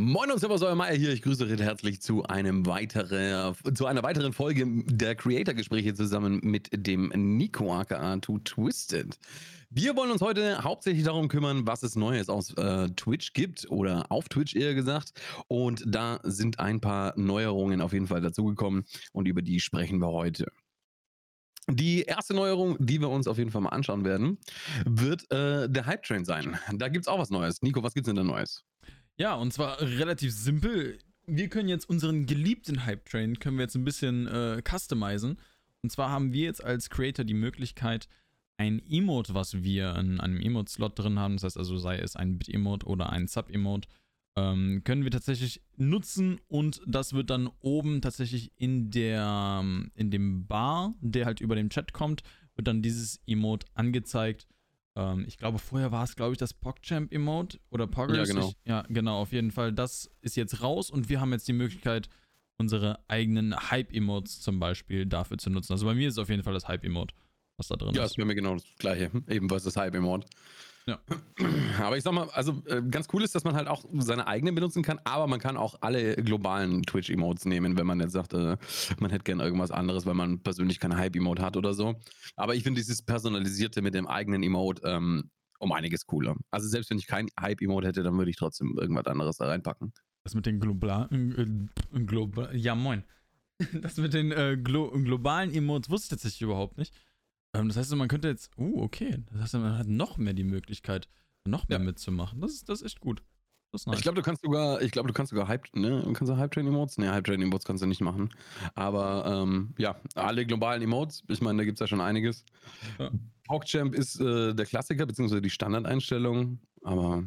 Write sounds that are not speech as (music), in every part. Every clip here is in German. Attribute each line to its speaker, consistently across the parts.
Speaker 1: Moin und Servus, euer Meier hier. Ich grüße recht herzlich zu einem weitere, zu einer weiteren Folge der Creator-Gespräche zusammen mit dem Nico aka Too Twisted. Wir wollen uns heute hauptsächlich darum kümmern, was es Neues aus äh, Twitch gibt oder auf Twitch eher gesagt. Und da sind ein paar Neuerungen auf jeden Fall dazugekommen und über die sprechen wir heute. Die erste Neuerung, die wir uns auf jeden Fall mal anschauen werden, wird äh, der Hype Train sein. Da gibt es auch was Neues. Nico, was gibt es denn da Neues?
Speaker 2: Ja, und zwar relativ simpel. Wir können jetzt unseren geliebten Hype Train können wir jetzt ein bisschen äh, customizen. Und zwar haben wir jetzt als Creator die Möglichkeit, ein Emote, was wir in einem Emote-Slot drin haben, das heißt also sei es ein Bit-Emote oder ein Sub-Emote, ähm, können wir tatsächlich nutzen und das wird dann oben tatsächlich in der in dem Bar, der halt über dem Chat kommt, wird dann dieses Emote angezeigt ähm, ich glaube, vorher war es, glaube ich, das PogChamp-Emote oder Poggers.
Speaker 1: Ja, genau.
Speaker 2: Ich, ja, genau, auf jeden Fall. Das ist jetzt raus und wir haben jetzt die Möglichkeit, unsere eigenen Hype-Emotes zum Beispiel dafür zu nutzen. Also bei mir ist es auf jeden Fall das Hype-Emote, was da drin
Speaker 1: ja, ist.
Speaker 2: Ja,
Speaker 1: ist bei mir genau das gleiche. Ebenfalls das Hype-Emote. Ja. Aber ich sag mal, also äh, ganz cool ist, dass man halt auch seine eigenen benutzen kann, aber man kann auch alle globalen Twitch-Emotes nehmen, wenn man jetzt sagt, äh, man hätte gern irgendwas anderes, weil man persönlich kein Hype-Emote hat oder so. Aber ich finde dieses Personalisierte mit dem eigenen Emote ähm, um einiges cooler. Also selbst wenn ich kein Hype-Emote hätte, dann würde ich trotzdem irgendwas anderes da reinpacken.
Speaker 2: Das mit den globalen, äh, global, ja moin. (laughs) Das mit den äh, glo globalen Emotes wusste ich tatsächlich überhaupt nicht. Ähm, das heißt, man könnte jetzt, uh, okay, das heißt, man hat noch mehr die Möglichkeit, noch mehr ja. mitzumachen. Das ist, das ist echt gut.
Speaker 1: Nice. Ich glaube, du kannst sogar, ich glaube, du kannst sogar Hype, ne? Kannst du Hype Train Emotes? Ne, Hype Train Emotes kannst du nicht machen. Aber ähm, ja, alle globalen Emotes, ich meine, da gibt es ja schon einiges. Ja. PogChamp ist äh, der Klassiker, beziehungsweise die Standardeinstellung, aber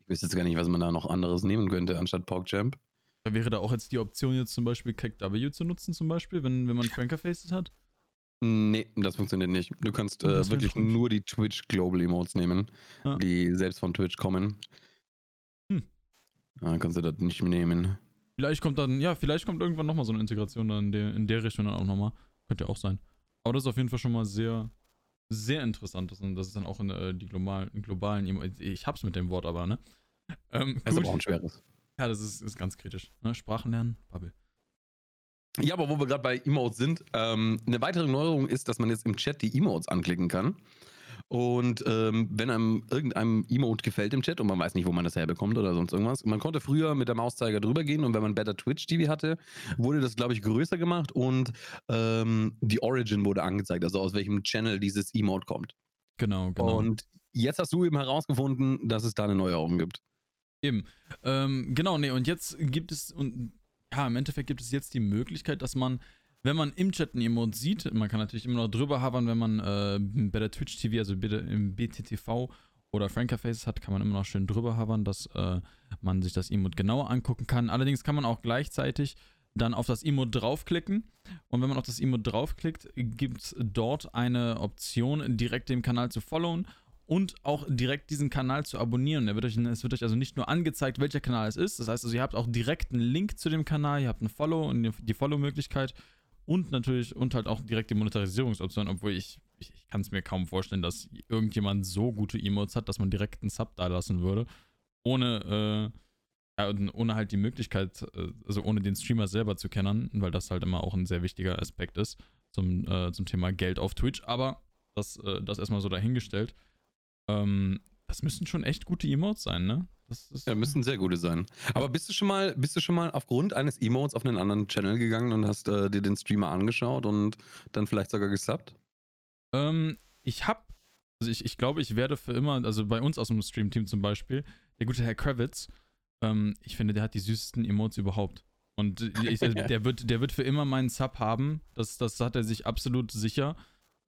Speaker 1: ich wüsste jetzt gar nicht, was man da noch anderes nehmen könnte anstatt PogChamp.
Speaker 2: Wäre da auch jetzt die Option, jetzt zum Beispiel W zu nutzen, zum Beispiel, wenn, wenn man Franker Faces hat?
Speaker 1: Nee, das funktioniert nicht. Du kannst äh, wirklich nur die Twitch Global Emotes nehmen, ja. die selbst von Twitch kommen. Hm. Dann kannst du das nicht mehr nehmen.
Speaker 2: Vielleicht kommt dann, ja, vielleicht kommt irgendwann nochmal so eine Integration dann in der, in der Richtung dann auch nochmal. Könnte ja auch sein. Aber das ist auf jeden Fall schon mal sehr, sehr interessant. Das, das ist dann auch in äh, die globalen, globalen Emotes. Ich hab's mit dem Wort aber, ne?
Speaker 1: Ähm, das ist aber auch ein schweres.
Speaker 2: Ja, das ist, ist ganz kritisch. Ne? Sprachen lernen, Bubble.
Speaker 1: Ja, aber wo wir gerade bei Emotes sind, ähm, eine weitere Neuerung ist, dass man jetzt im Chat die Emotes anklicken kann. Und ähm, wenn einem irgendeinem Emote gefällt im Chat und man weiß nicht, wo man das herbekommt oder sonst irgendwas, man konnte früher mit der Mauszeiger drüber gehen und wenn man Better Twitch TV hatte, wurde das, glaube ich, größer gemacht und ähm, die Origin wurde angezeigt, also aus welchem Channel dieses Emote kommt.
Speaker 2: Genau, genau.
Speaker 1: Und jetzt hast du eben herausgefunden, dass es da eine Neuerung gibt.
Speaker 2: Eben. Ähm, genau, nee, und jetzt gibt es, und ja, im Endeffekt gibt es jetzt die Möglichkeit, dass man, wenn man im Chat ein Emote sieht, man kann natürlich immer noch drüber havern, wenn man äh, bei der Twitch TV, also im BTTV oder Franker Faces hat, kann man immer noch schön drüber havern, dass äh, man sich das Emote genauer angucken kann. Allerdings kann man auch gleichzeitig dann auf das Emote draufklicken. Und wenn man auf das Emote draufklickt, gibt es dort eine Option, direkt dem Kanal zu followen und auch direkt diesen Kanal zu abonnieren. Wird euch, es wird euch also nicht nur angezeigt, welcher Kanal es ist. Das heißt also, ihr habt auch direkt einen Link zu dem Kanal, ihr habt ein Follow und die Follow-Möglichkeit und natürlich und halt auch direkt die Monetarisierungsoption, obwohl ich, ich, ich kann es mir kaum vorstellen, dass irgendjemand so gute Emotes hat, dass man direkt einen Sub da lassen würde, ohne, äh, ja, ohne halt die Möglichkeit, äh, also ohne den Streamer selber zu kennen, weil das halt immer auch ein sehr wichtiger Aspekt ist zum, äh, zum Thema Geld auf Twitch. Aber das, äh, das erstmal so dahingestellt. Ähm, das müssen schon echt gute Emotes sein, ne?
Speaker 1: ja, müssen sehr gute sein. Aber bist du schon mal, bist du schon mal aufgrund eines Emotes auf einen anderen Channel gegangen und hast äh, dir den Streamer angeschaut und dann vielleicht sogar gesubbt?
Speaker 2: Ähm, ich hab, also ich, ich glaube, ich werde für immer, also bei uns aus dem Stream-Team zum Beispiel, der gute Herr Kravitz, ähm, ich finde, der hat die süßesten Emotes überhaupt. Und (laughs) ich, der, wird, der wird für immer meinen Sub haben. Das, das hat er sich absolut sicher.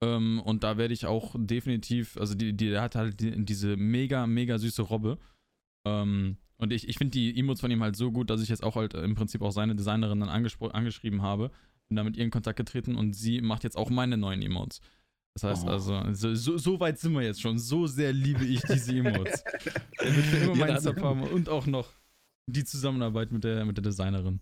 Speaker 2: Ähm, und da werde ich auch definitiv, also die, die, der hat halt die, diese mega, mega süße Robbe. Ähm, und ich, ich finde die Emotes von ihm halt so gut, dass ich jetzt auch halt im Prinzip auch seine Designerin dann angeschrieben habe. Bin da mit ihr in Kontakt getreten und sie macht jetzt auch meine neuen Emotes. Das heißt oh. also, so, so, weit sind wir jetzt schon. So sehr liebe ich diese Emotes. (laughs) er wird für immer ja, Sub haben und auch noch die Zusammenarbeit mit der, mit der Designerin.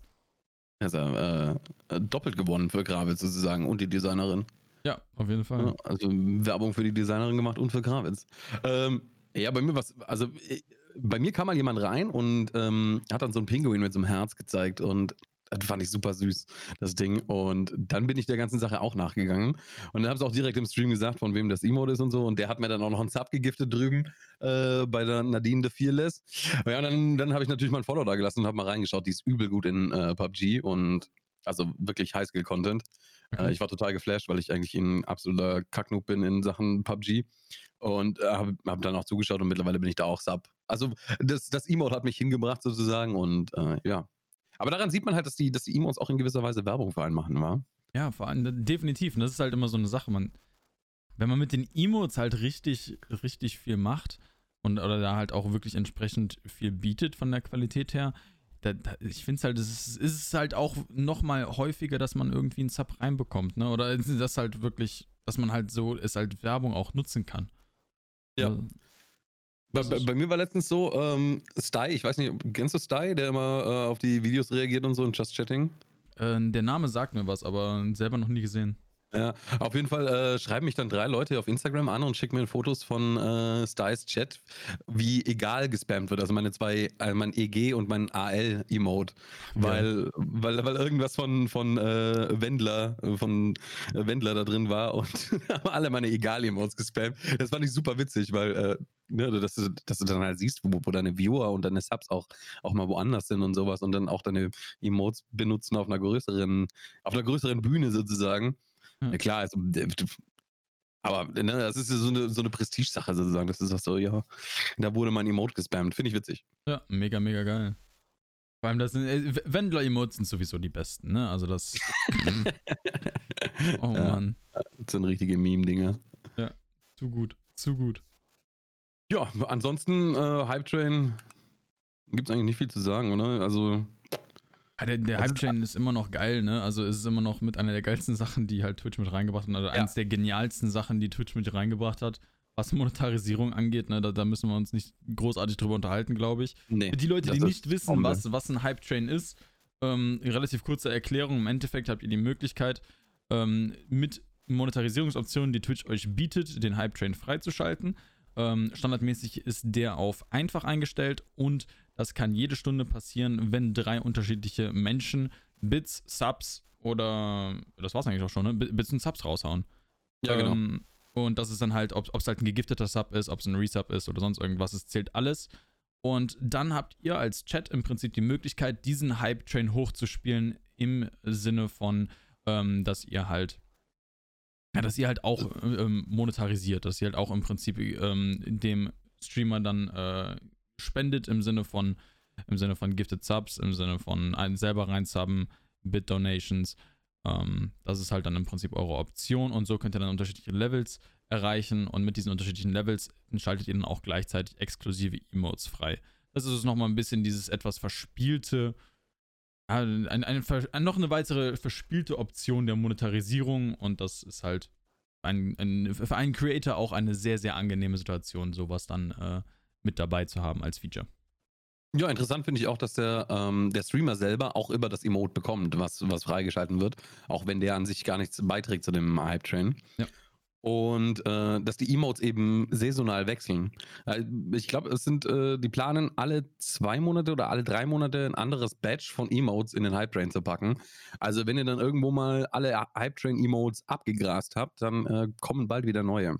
Speaker 1: Also äh, doppelt gewonnen für Gravitz sozusagen und die Designerin.
Speaker 2: Ja, auf jeden Fall.
Speaker 1: Also Werbung für die Designerin gemacht und für Krawitz. Ähm, ja, bei mir was, also bei mir kam mal jemand rein und ähm, hat dann so ein Pinguin mit so einem Herz gezeigt und das fand ich super süß, das Ding. Und dann bin ich der ganzen Sache auch nachgegangen. Und dann habe ich auch direkt im Stream gesagt, von wem das Emote ist und so. Und der hat mir dann auch noch einen Sub gegiftet drüben äh, bei der Nadine the Fearless. Ja, und dann, dann habe ich natürlich mal ein Follow da gelassen und habe mal reingeschaut. Die ist übel gut in äh, PUBG und also wirklich Highskill-Content. Okay. Äh, ich war total geflasht, weil ich eigentlich ein absoluter Kacknoob bin in Sachen PUBG. Und äh, habe hab dann auch zugeschaut und mittlerweile bin ich da auch Sub. Also das, das Emote hat mich hingebracht sozusagen und äh, ja. Aber daran sieht man halt, dass die, dass die Emotes auch in gewisser Weise Werbung für einen machen, wa?
Speaker 2: Ja, vor allem definitiv. Und das ist halt immer so eine Sache. Man, wenn man mit den Emotes halt richtig, richtig viel macht und oder da halt auch wirklich entsprechend viel bietet von der Qualität her, da, da, ich finde es halt, es ist, ist halt auch noch mal häufiger, dass man irgendwie einen Sub reinbekommt, ne? Oder das halt wirklich, dass man halt so es halt Werbung auch nutzen kann.
Speaker 1: Ja. Also, bei, bei, bei, mir war letztens so, ähm, Sty, ich weiß nicht, kennst du Sty, der immer äh, auf die Videos reagiert und so in Just Chatting?
Speaker 2: Äh, der Name sagt mir was, aber selber noch nie gesehen.
Speaker 1: Ja, auf jeden Fall äh, schreiben mich dann drei Leute auf Instagram an und schicken mir Fotos von äh, Styles Chat, wie egal gespammt wird. Also meine zwei, äh, mein EG und mein AL-Emote. Weil, ja. weil, weil irgendwas von, von äh, Wendler, von äh, Wendler da drin war und (laughs) haben alle meine Egal-Emotes gespammt. Das fand ich super witzig, weil äh, ne, dass, du, dass du dann halt siehst, wo, wo deine Viewer und deine Subs auch, auch mal woanders sind und sowas und dann auch deine Emotes benutzen auf einer größeren, auf einer größeren Bühne sozusagen. Ja, klar, also, aber ne, das ist so eine, so eine Prestige-Sache sozusagen. Das ist auch so, ja, da wurde mein Emote gespammt. Finde ich witzig.
Speaker 2: Ja, mega, mega geil. Vor allem, das sind, äh, Wendler-Emotes sind sowieso die besten, ne? Also das. (laughs) (laughs)
Speaker 1: oh ja, Mann. Das sind richtige Meme-Dinger.
Speaker 2: Ja, zu gut, zu gut.
Speaker 1: Ja, ansonsten, äh, Hype Train gibt es eigentlich nicht viel zu sagen, oder? Also,
Speaker 2: ja, der, der Hype-Chain ist immer noch geil, ne? Also es ist immer noch mit einer der geilsten Sachen, die halt Twitch mit reingebracht hat. Also ja. eines der genialsten Sachen, die Twitch mit reingebracht hat. Was Monetarisierung angeht, ne, da, da müssen wir uns nicht großartig drüber unterhalten, glaube ich. Nee, Für die Leute, die nicht wissen, was, was ein Hype-Train ist, ähm, relativ kurze Erklärung. Im Endeffekt habt ihr die Möglichkeit, ähm, mit Monetarisierungsoptionen, die Twitch euch bietet, den Hype-Train freizuschalten. Ähm, standardmäßig ist der auf einfach eingestellt und das kann jede Stunde passieren, wenn drei unterschiedliche Menschen Bits, Subs oder das war's eigentlich auch schon, ne? Bits und Subs raushauen. Ja, genau. Ähm, und das ist dann halt, ob es halt ein gegifteter Sub ist, ob es ein Resub ist oder sonst irgendwas, es zählt alles. Und dann habt ihr als Chat im Prinzip die Möglichkeit, diesen Hype-Train hochzuspielen im Sinne von, ähm, dass ihr halt, ja, dass ihr halt auch ähm, monetarisiert, dass ihr halt auch im Prinzip ähm, dem Streamer dann äh, spendet im Sinne von im Sinne von Gifted Subs, im Sinne von einen selber reinsubben, Bit Donations. Ähm, das ist halt dann im Prinzip eure Option und so könnt ihr dann unterschiedliche Levels erreichen und mit diesen unterschichtlichen Levels schaltet ihr dann auch gleichzeitig exklusive Emotes frei. Das ist nochmal ein bisschen dieses etwas verspielte, eine, eine, eine, noch eine weitere verspielte Option der Monetarisierung und das ist halt ein, ein, für einen Creator auch eine sehr, sehr angenehme Situation, sowas dann äh, mit dabei zu haben als Feature.
Speaker 1: Ja, interessant finde ich auch, dass der, ähm, der Streamer selber auch über das Emote bekommt, was, was freigeschalten wird, auch wenn der an sich gar nichts beiträgt zu dem Hype-Train. Ja. Und äh, dass die Emotes eben saisonal wechseln. Äh, ich glaube, es sind, äh, die planen alle zwei Monate oder alle drei Monate ein anderes Batch von Emotes in den Hype-Train zu packen. Also wenn ihr dann irgendwo mal alle Hype-Train-Emotes abgegrast habt, dann äh, kommen bald wieder neue.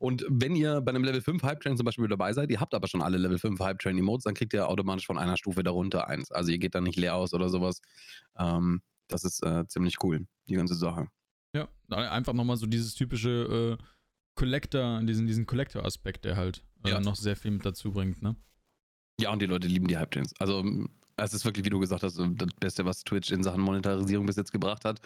Speaker 1: Und wenn ihr bei einem Level 5 Hype Train zum Beispiel dabei seid, ihr habt aber schon alle Level 5 Hype Train Emotes, dann kriegt ihr automatisch von einer Stufe darunter eins. Also ihr geht dann nicht leer aus oder sowas. Ähm, das ist äh, ziemlich cool, die ganze Sache.
Speaker 2: Ja, einfach nochmal so dieses typische äh, Collector, diesen, diesen Collector-Aspekt, der halt äh, ja. noch sehr viel mit dazu bringt, ne?
Speaker 1: Ja, und die Leute lieben die Hype Trains. Also es ist wirklich, wie du gesagt hast, das Beste, was Twitch in Sachen Monetarisierung bis jetzt gebracht hat.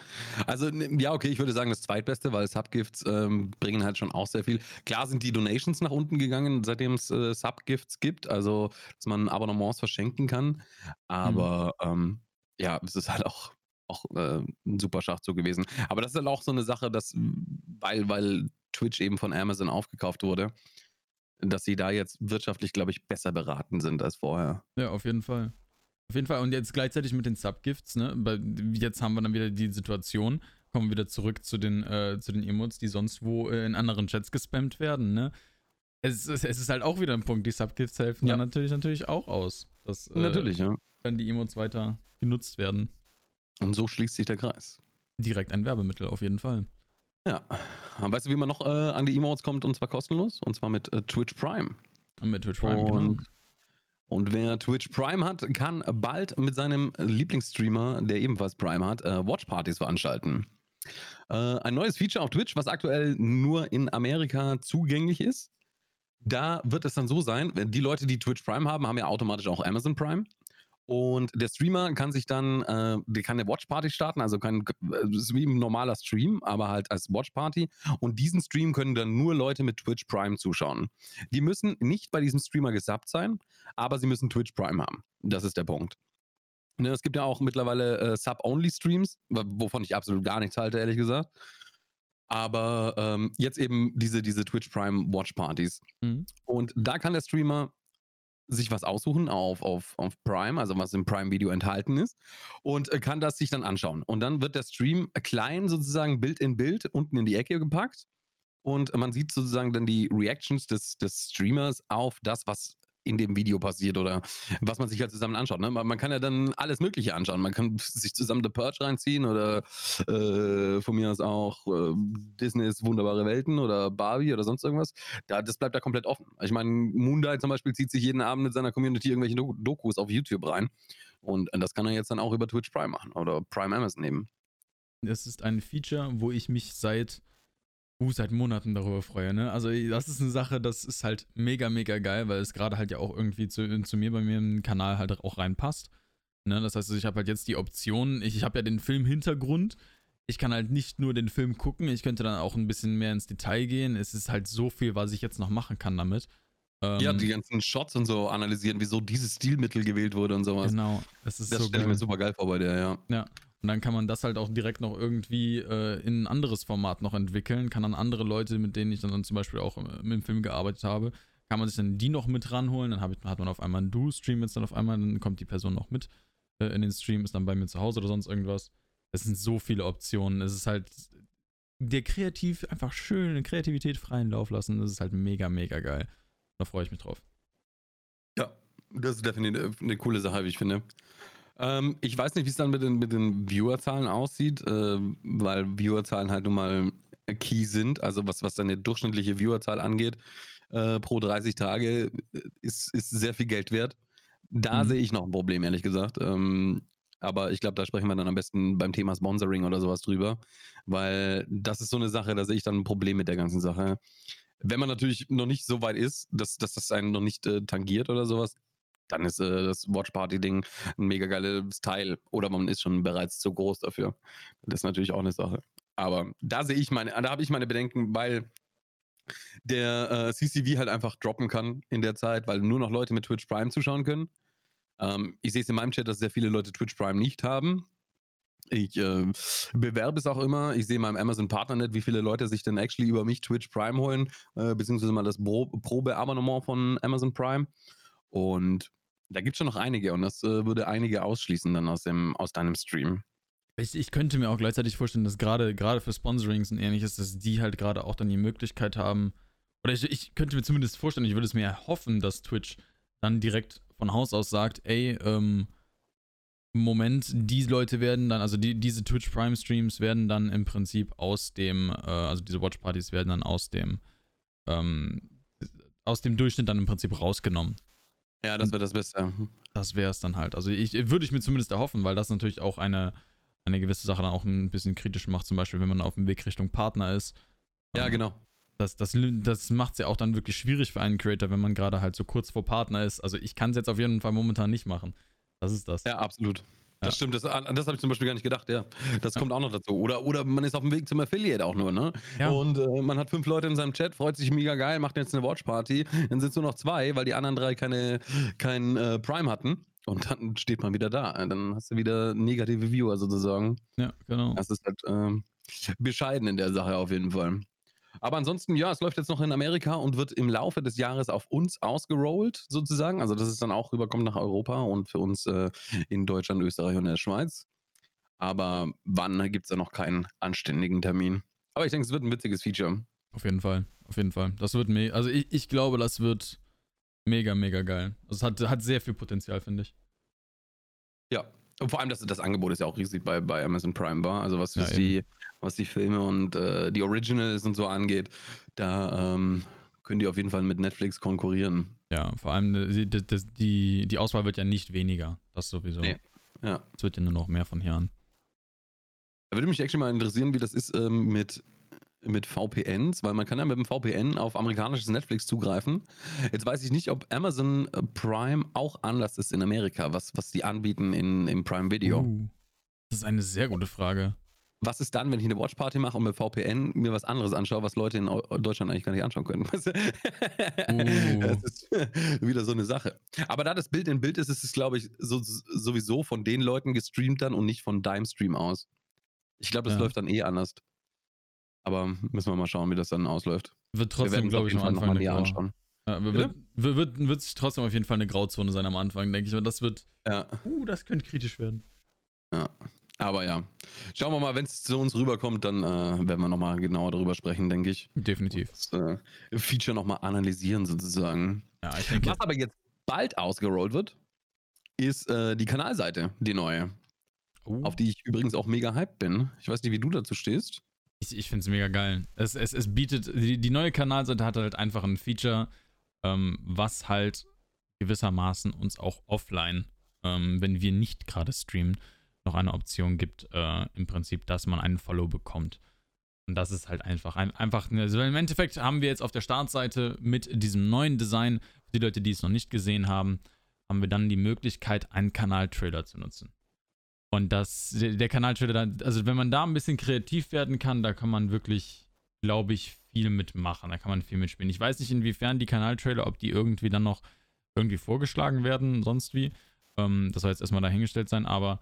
Speaker 1: Also, ja, okay, ich würde sagen, das zweitbeste, weil Subgifts ähm, bringen halt schon auch sehr viel. Klar sind die Donations nach unten gegangen, seitdem es äh, Subgifts gibt, also, dass man Abonnements verschenken kann. Aber, mhm. ähm, ja, es ist halt auch, auch äh, ein super Schachzug gewesen. Aber das ist halt auch so eine Sache, dass, weil, weil Twitch eben von Amazon aufgekauft wurde, dass sie da jetzt wirtschaftlich, glaube ich, besser beraten sind als vorher.
Speaker 2: Ja, auf jeden Fall. Auf jeden Fall. Und jetzt gleichzeitig mit den Subgifts, ne? Jetzt haben wir dann wieder die Situation, kommen wir wieder zurück zu den, äh, zu den Emotes, die sonst wo äh, in anderen Chats gespammt werden, ne? es, ist, es ist halt auch wieder ein Punkt. Die Subgifts helfen ja. dann natürlich, natürlich auch aus. Dass,
Speaker 1: äh, natürlich, ja.
Speaker 2: Wenn die Emotes weiter genutzt werden.
Speaker 1: Und so schließt sich der Kreis.
Speaker 2: Direkt ein Werbemittel, auf jeden Fall.
Speaker 1: Ja. Weißt du, wie man noch äh, an die Emotes kommt und zwar kostenlos? Und zwar mit äh, Twitch Prime.
Speaker 2: Und mit Twitch Prime, und, genau.
Speaker 1: Und wer Twitch Prime hat, kann bald mit seinem Lieblingsstreamer, der ebenfalls Prime hat, äh, Watchpartys veranstalten. Äh, ein neues Feature auf Twitch, was aktuell nur in Amerika zugänglich ist. Da wird es dann so sein, die Leute, die Twitch Prime haben, haben ja automatisch auch Amazon Prime. Und der Streamer kann sich dann, äh, der kann eine Watchparty starten, also kann, äh, ist wie ein normaler Stream, aber halt als Watchparty. Und diesen Stream können dann nur Leute mit Twitch Prime zuschauen. Die müssen nicht bei diesem Streamer gesubbt sein, aber sie müssen Twitch Prime haben. Das ist der Punkt. Ne, es gibt ja auch mittlerweile äh, Sub-Only-Streams, wovon ich absolut gar nichts halte, ehrlich gesagt. Aber ähm, jetzt eben diese, diese Twitch Prime Watch Partys. Mhm. Und da kann der Streamer sich was aussuchen auf, auf, auf Prime, also was im Prime-Video enthalten ist, und äh, kann das sich dann anschauen. Und dann wird der Stream klein sozusagen Bild in Bild unten in die Ecke gepackt. Und man sieht sozusagen dann die Reactions des, des Streamers auf das, was in dem Video passiert oder was man sich halt zusammen anschaut. Ne? Man, kann ja dann alles Mögliche anschauen. Man kann sich zusammen The Purge reinziehen oder äh, von mir aus auch äh, Disneys Wunderbare Welten oder Barbie oder sonst irgendwas. Da, das bleibt da komplett offen. Ich meine, Moondie zum Beispiel zieht sich jeden Abend mit seiner Community irgendwelche Dokus auf YouTube rein. Und das kann er jetzt dann auch über Twitch Prime machen oder Prime Amazon nehmen.
Speaker 2: Das ist ein Feature, wo ich mich seit uh, seit Monaten darüber freue, ne? Also das ist eine Sache, das ist halt mega, mega geil, weil es gerade halt ja auch irgendwie zu, zu mir bei mir im Kanal halt auch reinpasst. Ne? Das heißt, ich habe halt jetzt die Option, ich, ich habe ja den Film-Hintergrund, ich kann halt nicht nur den Film gucken, ich könnte dann auch ein bisschen mehr ins Detail gehen. Es ist halt so viel, was ich jetzt noch machen kann damit.
Speaker 1: ja, ähm, die ganzen Shots und so analysieren, wieso dieses Stilmittel gewählt wurde und sowas.
Speaker 2: Genau, das ist
Speaker 1: das
Speaker 2: so
Speaker 1: stelle ich mir super geil vor bei der, ja.
Speaker 2: Ja, und dann kann man das halt auch direkt noch irgendwie äh, in ein anderes Format noch entwickeln, kann dann andere Leute, mit denen ich dann, zum Beispiel auch äh, mit dem Film gearbeitet habe, kann man sich dann die noch mit ranholen, dann ich, hat man auf einmal einen Do-Stream jetzt dann auf einmal, dann kommt die Person noch mit äh, in den Stream, ist dann bei mir zu Hause oder sonst irgendwas. Es sind so viele Optionen. Es ist halt der kreativ, einfach schön Kreativität freien Lauf lassen. Das ist halt mega, mega geil. Da freue ich mich drauf.
Speaker 1: Ja, das ist definitiv eine coole Sache, wie ich finde. Ähm, ich weiß nicht, wie es dann mit den, mit den Viewerzahlen aussieht, äh, weil Viewerzahlen halt nun mal key sind. Also was, was deine durchschnittliche Viewerzahl angeht, äh, pro 30 Tage äh, ist, ist sehr viel Geld wert. Da mhm. sehe ich noch ein Problem, ehrlich gesagt. Ähm, aber ich glaube, da sprechen wir dann am besten beim Thema Sponsoring oder sowas drüber, weil das ist so eine Sache, da sehe ich dann ein Problem mit der ganzen Sache. Wenn man natürlich noch nicht so weit ist, dass, dass das einen noch nicht äh, tangiert oder sowas, dann ist äh, das Watch Party Ding ein mega geiles Teil. Oder man ist schon bereits zu groß dafür. Das ist natürlich auch eine Sache. Aber da sehe ich meine, da habe ich meine Bedenken, weil der äh, CCV halt einfach droppen kann in der Zeit, weil nur noch Leute mit Twitch Prime zuschauen können. Ähm, ich sehe es in meinem Chat, dass sehr viele Leute Twitch Prime nicht haben. Ich äh, bewerbe es auch immer. Ich sehe in meinem Amazon Partnernet, wie viele Leute sich denn actually über mich Twitch Prime holen, äh, beziehungsweise mal das Probeabonnement von Amazon Prime. Und da gibt es schon noch einige und das äh, würde einige ausschließen dann aus, dem, aus deinem Stream.
Speaker 2: Ich, ich könnte mir auch gleichzeitig vorstellen, dass gerade für Sponsorings und ähnliches, dass die halt gerade auch dann die Möglichkeit haben, oder ich, ich könnte mir zumindest vorstellen, ich würde es mir erhoffen, dass Twitch dann direkt von Haus aus sagt, ey, ähm, Moment, die Leute werden dann, also die, diese Twitch Prime Streams werden dann im Prinzip aus dem, äh, also diese Watch Partys werden dann aus dem, ähm, aus dem Durchschnitt dann im Prinzip rausgenommen.
Speaker 1: Ja, das wäre das Beste.
Speaker 2: Das wäre es dann halt. Also ich würde ich mir zumindest erhoffen, weil das natürlich auch eine, eine gewisse Sache dann auch ein bisschen kritisch macht, zum Beispiel, wenn man auf dem Weg Richtung Partner ist.
Speaker 1: Ja, ähm, genau.
Speaker 2: Das, das, das macht es ja auch dann wirklich schwierig für einen Creator, wenn man gerade halt so kurz vor Partner ist. Also ich kann es jetzt auf jeden Fall momentan nicht machen. Das ist das.
Speaker 1: Ja, absolut. Das stimmt, das, das habe ich zum Beispiel gar nicht gedacht, ja. Das kommt auch noch dazu. Oder, oder man ist auf dem Weg zum Affiliate auch nur, ne? Ja. Und äh, man hat fünf Leute in seinem Chat, freut sich mega geil, macht jetzt eine Watchparty. Dann sind es nur noch zwei, weil die anderen drei keine, kein äh, Prime hatten. Und dann steht man wieder da. Dann hast du wieder negative Viewer sozusagen.
Speaker 2: Ja, genau.
Speaker 1: Das ist halt äh, bescheiden in der Sache auf jeden Fall. Aber ansonsten, ja, es läuft jetzt noch in Amerika und wird im Laufe des Jahres auf uns ausgerollt, sozusagen. Also, dass es dann auch rüberkommt nach Europa und für uns äh, in Deutschland, Österreich und der Schweiz. Aber wann gibt es da noch keinen anständigen Termin? Aber ich denke, es wird ein witziges Feature.
Speaker 2: Auf jeden Fall, auf jeden Fall. Das wird mega, also ich, ich glaube, das wird mega, mega geil. Also es hat, hat sehr viel Potenzial, finde ich.
Speaker 1: Ja, und vor allem das, das Angebot ist ja auch riesig bei, bei Amazon Prime war. Also was,
Speaker 2: Ja,
Speaker 1: die, was die Filme und äh, die Originals und so angeht, da ähm, können die auf jeden Fall mit Netflix konkurrieren.
Speaker 2: Ja, vor allem äh, die, die, die, die Auswahl wird ja nicht weniger. Das sowieso.
Speaker 1: Nee. Ja.
Speaker 2: Es wird ja nur noch mehr von hier an.
Speaker 1: Da würde mich actually mal interessieren, wie das ist ähm, mit, mit VPNs, weil man kann ja mit dem VPN auf amerikanisches Netflix zugreifen. Jetzt weiß ich nicht, ob Amazon äh, Prime auch anders ist in Amerika, was, was die anbieten in, im Prime Video.
Speaker 2: Uh, das ist eine sehr gute Frage.
Speaker 1: Was ist dann, wenn ich eine Watchparty mache und mit VPN mir was anderes anschaue, was Leute in Eu- Deutschland eigentlich gar nicht anschauen können? Du? (laughs) Das ist wieder so eine Sache. Aber da das Bild in Bild ist, ist es, glaube ich, so, sowieso von den Leuten gestreamt dann und nicht von deinem Stream aus. Ich glaube, das
Speaker 2: Ja.
Speaker 1: läuft dann eh anders. Aber müssen wir mal schauen, wie das dann ausläuft.
Speaker 2: Wird
Speaker 1: Wir
Speaker 2: trotzdem, glaube ich, am Anfang
Speaker 1: nochmal näher
Speaker 2: Grau.
Speaker 1: anschauen.
Speaker 2: Ja, wird, wird, wird, wird sich trotzdem auf jeden Fall eine Grauzone sein am Anfang, denke ich. Und das wird.
Speaker 1: Ja,
Speaker 2: Uh, das könnte kritisch werden.
Speaker 1: Aber ja. Schauen wir mal, wenn es zu uns rüberkommt, dann äh, werden wir nochmal genauer darüber sprechen, denke ich.
Speaker 2: Definitiv.
Speaker 1: Das äh, Feature nochmal analysieren sozusagen.
Speaker 2: Ja, ich denke.
Speaker 1: Was aber jetzt bald ausgerollt wird, ist äh, die Kanalseite, die neue,
Speaker 2: Uh,
Speaker 1: auf die ich übrigens auch mega hyped bin. Ich weiß nicht, wie du dazu stehst.
Speaker 2: ich ich finde es mega geil. Es, es, es bietet. Die, die neue Kanalseite hat halt einfach ein Feature, ähm, was halt gewissermaßen uns auch offline, ähm, wenn wir nicht gerade streamen, noch eine Option gibt, äh, im Prinzip, dass man einen Follow bekommt. Und das ist halt einfach, ein, einfach, also im Endeffekt haben wir jetzt auf der Startseite mit diesem neuen Design, für die Leute, die es noch nicht gesehen haben, haben wir dann die Möglichkeit, einen Kanaltrailer zu nutzen. Und das, der, Kanaltrailer, also wenn man da ein bisschen kreativ werden kann, da kann man wirklich, glaube ich, viel mitmachen. Da kann man viel mitspielen. Ich weiß nicht, inwiefern die Kanaltrailer, ob die irgendwie dann noch irgendwie vorgeschlagen werden, sonst wie. Ähm, das soll jetzt erstmal dahingestellt sein, aber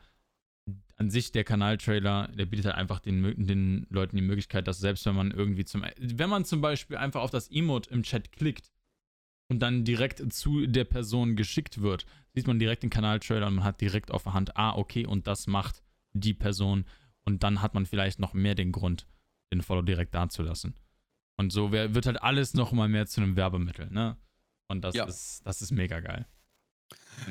Speaker 2: an sich der Kanaltrailer, der bietet halt einfach den, den Leuten die Möglichkeit, dass selbst wenn man irgendwie zum, wenn man zum Beispiel einfach auf das Emote im Chat klickt und dann direkt zu der Person geschickt wird, sieht man direkt den Kanaltrailer und man hat direkt auf der Hand, ah, okay, und das macht die Person und dann hat man vielleicht noch mehr den Grund, den Follow direkt dazulassen. Und so wird halt alles noch mal mehr zu einem Werbemittel, ne? Und das
Speaker 1: Ja.
Speaker 2: ist, das ist mega geil.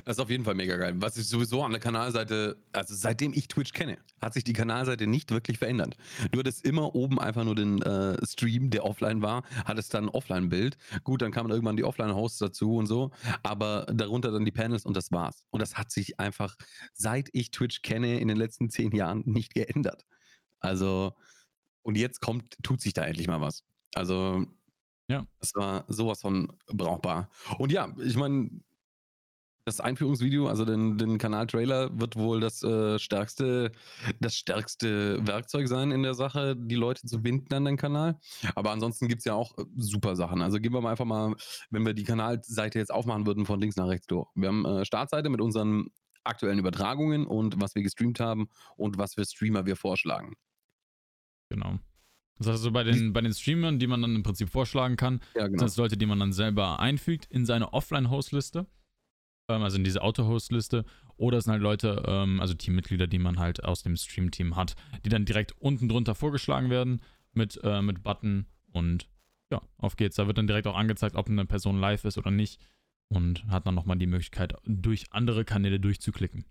Speaker 1: Das ist auf jeden Fall mega geil. Was ich sowieso an der Kanalseite, also seitdem ich Twitch kenne, hat sich die Kanalseite nicht wirklich verändert. Du hattest immer oben einfach nur den äh, Stream, der offline war, hattest dann ein Offline-Bild. Gut, dann kamen irgendwann die Offline-Hosts dazu und so, aber darunter dann die Panels und das war's. Und das hat sich einfach, seit ich Twitch kenne, in den letzten zehn Jahren nicht geändert. Also, und jetzt kommt, tut sich da endlich mal was. Also,
Speaker 2: Ja.
Speaker 1: das war sowas von brauchbar. Und ja, ich meine, das Einführungsvideo, also den, den Kanal-Trailer, wird wohl das äh, stärkste, das stärkste Werkzeug sein in der Sache, die Leute zu binden an den Kanal. Aber ansonsten gibt es ja auch äh, super Sachen. Also gehen wir mal einfach mal, wenn wir die Kanalseite jetzt aufmachen würden, von links nach rechts durch. Wir haben äh, Startseite mit unseren aktuellen Übertragungen und was wir gestreamt haben und was für Streamer wir vorschlagen.
Speaker 2: Genau. Das heißt also bei den, bei den Streamern, die man dann im Prinzip vorschlagen kann,
Speaker 1: Ja,
Speaker 2: sind
Speaker 1: genau.
Speaker 2: das Leute, die man dann selber einfügt in seine Offline-Host-Liste, also in diese Auto-Host-Liste, oder es sind halt Leute, ähm, also Teammitglieder, die man halt aus dem Stream-Team hat, die dann direkt unten drunter vorgeschlagen werden mit, äh, mit Button und ja, auf geht's. Da wird dann direkt auch angezeigt, ob eine Person live ist oder nicht und hat dann nochmal die Möglichkeit, durch andere Kanäle durchzuklicken.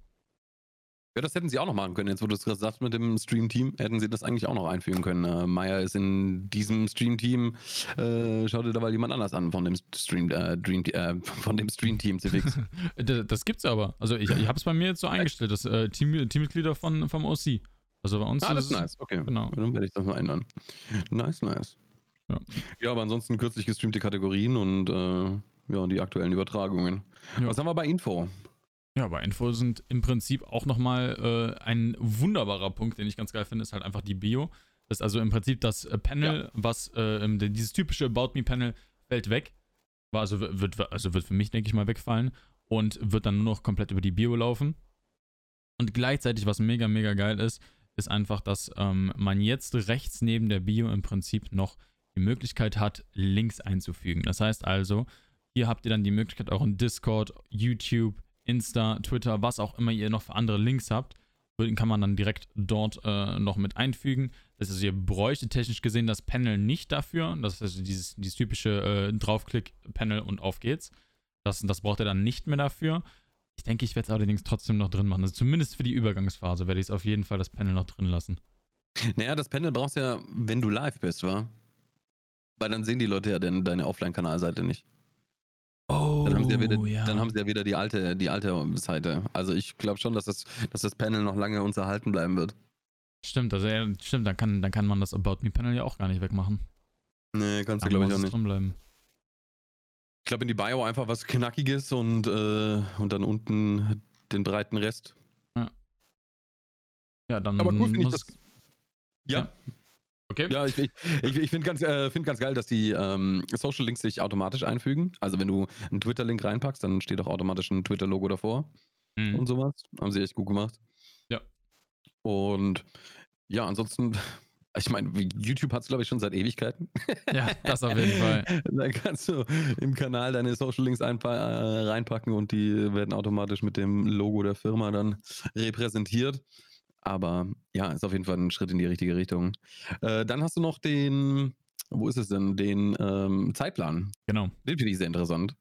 Speaker 1: Ja, das hätten sie auch noch machen können. Jetzt, wo du es gerade sagst mit dem Stream-Team, hätten sie das eigentlich auch noch einfügen können. Äh, Maya ist in diesem Stream-Team, äh, schau dir da mal jemand anders an von dem Stream, äh, Dream, äh, von dem Stream-Team CFX. (laughs)
Speaker 2: das, das gibt's aber. Also ich, ich habe es bei mir jetzt so eingestellt, dass äh, Team, Teammitglieder von, vom OC. Also bei uns
Speaker 1: ah, das
Speaker 2: ist
Speaker 1: ist nice. Okay,
Speaker 2: Genau.
Speaker 1: dann werde ich das mal ändern. Nice, nice.
Speaker 2: Ja.
Speaker 1: Ja, aber ansonsten kürzlich gestreamte Kategorien und äh, ja, die aktuellen Übertragungen.
Speaker 2: Ja.
Speaker 1: Was haben wir bei Info?
Speaker 2: Ja, aber Info sind im Prinzip auch nochmal äh, ein wunderbarer Punkt, den ich ganz geil finde, ist halt einfach die Bio. Das ist also im Prinzip das äh, Panel, was äh, dieses typische About Me Panel fällt weg. War also wird also wird für mich denke ich mal wegfallen und wird dann nur noch komplett über die Bio laufen. Und gleichzeitig was mega mega geil ist, ist einfach, dass ähm, man jetzt rechts neben der Bio im Prinzip noch die Möglichkeit hat, Links einzufügen. Das heißt also, hier habt ihr dann die Möglichkeit, euren Discord, YouTube, Insta, Twitter, was auch immer ihr noch für andere Links habt, kann man dann direkt dort äh, noch mit einfügen. Das heißt, ihr bräuchte technisch gesehen das Panel nicht dafür. Das ist also dieses, dieses typische äh, Draufklick-Panel und auf geht's. Das, das braucht er dann nicht mehr dafür. Ich denke, ich werde es allerdings trotzdem noch drin machen. Also zumindest für die Übergangsphase werde ich es auf jeden Fall das Panel noch drin lassen.
Speaker 1: Naja, das Panel brauchst du ja, wenn du live bist, wa? Weil dann sehen die Leute ja deine Offline-Kanalseite nicht.
Speaker 2: Oh,
Speaker 1: Dann haben, sie ja wieder, dann haben sie ja wieder die alte, die alte Seite. Also ich glaube schon, dass das, dass das Panel noch lange uns erhalten bleiben wird.
Speaker 2: Stimmt, also ja, stimmt, dann kann, dann kann man das About Me Panel ja auch gar nicht wegmachen.
Speaker 1: Nee, kannst du glaube ich auch nicht.
Speaker 2: drin bleiben.
Speaker 1: Ich glaube in die Bio einfach was Knackiges und, äh, und dann unten den breiten Rest.
Speaker 2: Ja, dann
Speaker 1: Aber cool finde ich
Speaker 2: muss
Speaker 1: das. Ja,
Speaker 2: Okay.
Speaker 1: ja, ich, ich, ich, ich finde ganz, äh, find ganz geil, dass die ähm, Social Links sich automatisch einfügen. Also wenn du einen Twitter-Link reinpackst, dann steht auch automatisch ein Twitter-Logo davor.
Speaker 2: Mhm.
Speaker 1: und sowas. Haben sie echt gut gemacht.
Speaker 2: Ja.
Speaker 1: Und ja, ansonsten, (laughs) ich meine, YouTube hat es, glaube ich, schon seit Ewigkeiten. (laughs)
Speaker 2: Ja, das auf jeden Fall. (laughs)
Speaker 1: da kannst du im Kanal deine Social Links äh, reinpacken und die werden automatisch mit dem Logo der Firma dann repräsentiert. Aber ja, ist auf jeden Fall ein Schritt in die richtige Richtung. Äh, dann hast du noch den, wo ist es denn? Den ähm, Zeitplan.
Speaker 2: Genau.
Speaker 1: Den finde ich sehr interessant.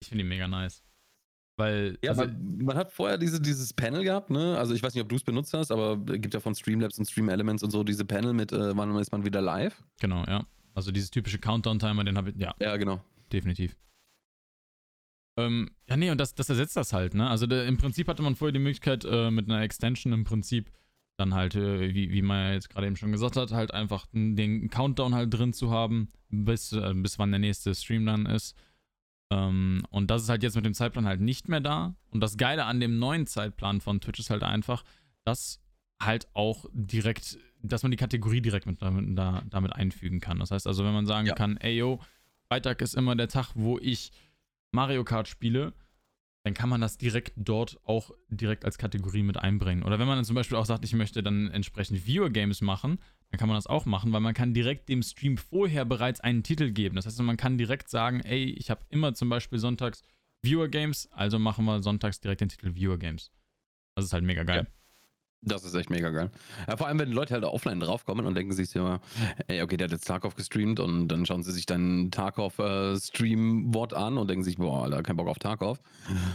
Speaker 2: Ich finde die mega nice. Weil,
Speaker 1: Ja,
Speaker 2: also,
Speaker 1: man, man hat vorher diese, dieses Panel gehabt, ne? Also ich weiß nicht, ob du es benutzt hast, aber es gibt ja von Streamlabs und Stream Elements und so diese Panel mit, äh, wann ist man wieder live?
Speaker 2: genau, ja. Also dieses typische Countdown-Timer, den habe ich, ja,
Speaker 1: Ja, genau.
Speaker 2: definitiv. Ähm, ja, nee, und das, das ersetzt das halt, ne? Also der, im Prinzip hatte man vorher die Möglichkeit, äh, mit einer Extension im Prinzip dann halt, äh, wie, wie man ja jetzt gerade eben schon gesagt hat, halt einfach den Countdown halt drin zu haben, bis, äh, bis wann der nächste Stream dann ist. Ähm, und das ist halt jetzt mit dem Zeitplan halt nicht mehr da. Und das Geile an dem neuen Zeitplan von Twitch ist halt einfach, dass halt auch direkt, dass man die Kategorie direkt mit damit, da, damit einfügen kann. Das heißt also, wenn man sagen
Speaker 1: Ja.
Speaker 2: kann, ey yo, Freitag ist immer der Tag, wo ich Mario Kart spiele, dann kann man das direkt dort auch direkt als Kategorie mit einbringen. Oder wenn man dann zum Beispiel auch sagt, ich möchte dann entsprechend Viewer Games machen, dann kann man das auch machen, weil man kann direkt dem Stream vorher bereits einen Titel geben. Das heißt, man kann direkt sagen, ey, ich habe immer zum Beispiel sonntags Viewer Games, also machen wir sonntags direkt den Titel Viewer Games. Das ist halt mega geil.
Speaker 1: Das ist echt mega geil. Ja, vor allem, wenn Leute halt offline draufkommen und denken sich so, ey, okay, der hat jetzt Tarkov gestreamt und dann schauen sie sich dann Tarkov-Stream-Wort an und denken sich, boah, Alter, kein Bock auf Tarkov.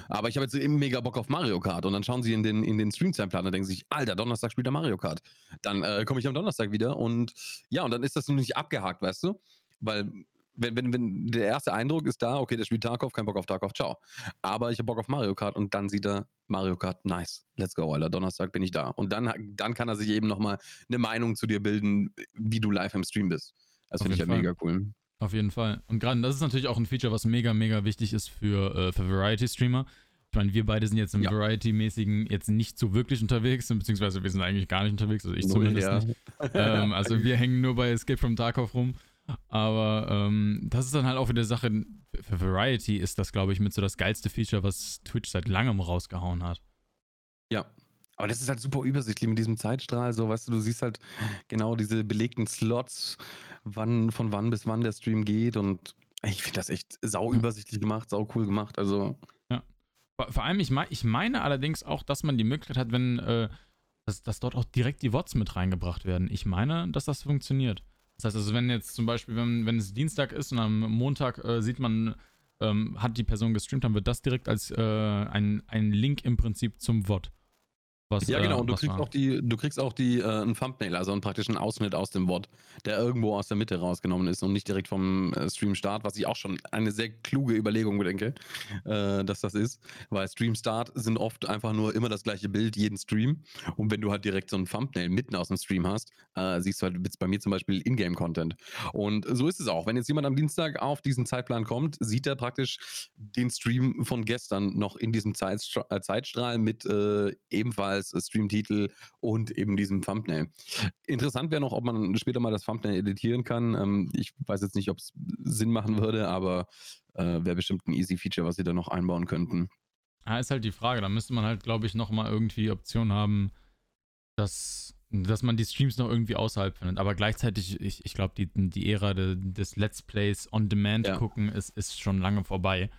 Speaker 1: Aber ich habe jetzt eben mega Bock auf Mario Kart und dann schauen sie in den, in den Stream-Zeitplan und denken sich, Alter, Donnerstag spielt er Mario Kart. Dann äh, komme ich am Donnerstag wieder und ja, und dann ist das noch nicht abgehakt, weißt du? Weil wenn, wenn, wenn der erste Eindruck ist da, okay, der spielt Tarkov, kein Bock auf Tarkov, ciao. Aber ich habe Bock auf Mario Kart und dann sieht er Mario Kart, nice, let's go, Alter, Donnerstag bin ich da. Und dann, dann kann er sich eben nochmal eine Meinung zu dir bilden, wie du live im Stream bist. Das finde ich ja
Speaker 2: jeden
Speaker 1: mega cool.
Speaker 2: Auf jeden Fall. Und gerade das ist natürlich auch ein Feature, was mega, mega wichtig ist für, äh, für Variety-Streamer. Ich meine, wir beide sind jetzt im
Speaker 1: Ja.
Speaker 2: Variety-mäßigen jetzt nicht so wirklich unterwegs, beziehungsweise wir sind eigentlich gar nicht unterwegs, also ich
Speaker 1: Null,
Speaker 2: zumindest
Speaker 1: ja.
Speaker 2: nicht. Ähm, also (laughs) wir hängen nur bei Escape from Tarkov rum. Aber ähm, das ist dann halt auch wieder Sache, für Variety ist das, glaube ich, mit so das geilste Feature, was Twitch seit langem rausgehauen hat.
Speaker 1: Ja. Aber das ist halt super übersichtlich mit diesem Zeitstrahl, so weißt du, du siehst halt genau diese belegten Slots, wann, von wann bis wann der Stream geht und ich finde das echt sau
Speaker 2: Ja.
Speaker 1: übersichtlich gemacht, sau cool gemacht. Also,
Speaker 2: Vor, vor allem, ich, mei- ich meine allerdings auch, dass man die Möglichkeit hat, wenn, äh, dass, dass dort auch direkt die Wots mit reingebracht werden. Ich meine, dass das funktioniert. Das heißt also, wenn jetzt zum Beispiel, wenn, wenn es Dienstag ist und am Montag äh, sieht man, ähm, hat die Person gestreamt, dann wird das direkt als äh, ein, ein Link im Prinzip zum Wot. Was,
Speaker 1: ja,
Speaker 2: äh,
Speaker 1: genau. Und du kriegst
Speaker 2: war.
Speaker 1: auch die, du kriegst auch die, äh, einen Thumbnail, also einen praktischen Ausschnitt aus dem Wort, der irgendwo aus der Mitte rausgenommen ist und nicht direkt vom äh, Stream-Start, was ich auch schon eine sehr kluge Überlegung denke, äh, dass das ist. Weil Stream-Start sind oft einfach nur immer das gleiche Bild, jeden Stream. Und wenn du halt direkt so ein Thumbnail mitten aus dem Stream hast, äh, siehst du halt jetzt bei mir zum Beispiel Ingame-Content. Und so ist es auch. Wenn jetzt jemand am Dienstag auf diesen Zeitplan kommt, sieht er praktisch den Stream von gestern noch in diesem Zeitstra äh, Zeitstrahl mit äh, ebenfalls äh, Streamtitel und eben diesem Thumbnail. Interessant wäre noch, ob man später mal das Thumbnail editieren kann. Ähm, ich weiß jetzt nicht, ob es Sinn machen würde, aber äh, wäre bestimmt ein easy Feature, was sie da noch einbauen könnten.
Speaker 2: Ja, ist halt die Frage. Da müsste man halt, glaube ich, nochmal irgendwie die Option haben, dass, dass man die Streams noch irgendwie außerhalb findet. Aber gleichzeitig, ich, ich glaube, die, die Ära de, des Let's Plays on Demand
Speaker 1: Ja.
Speaker 2: gucken ist, ist schon lange vorbei.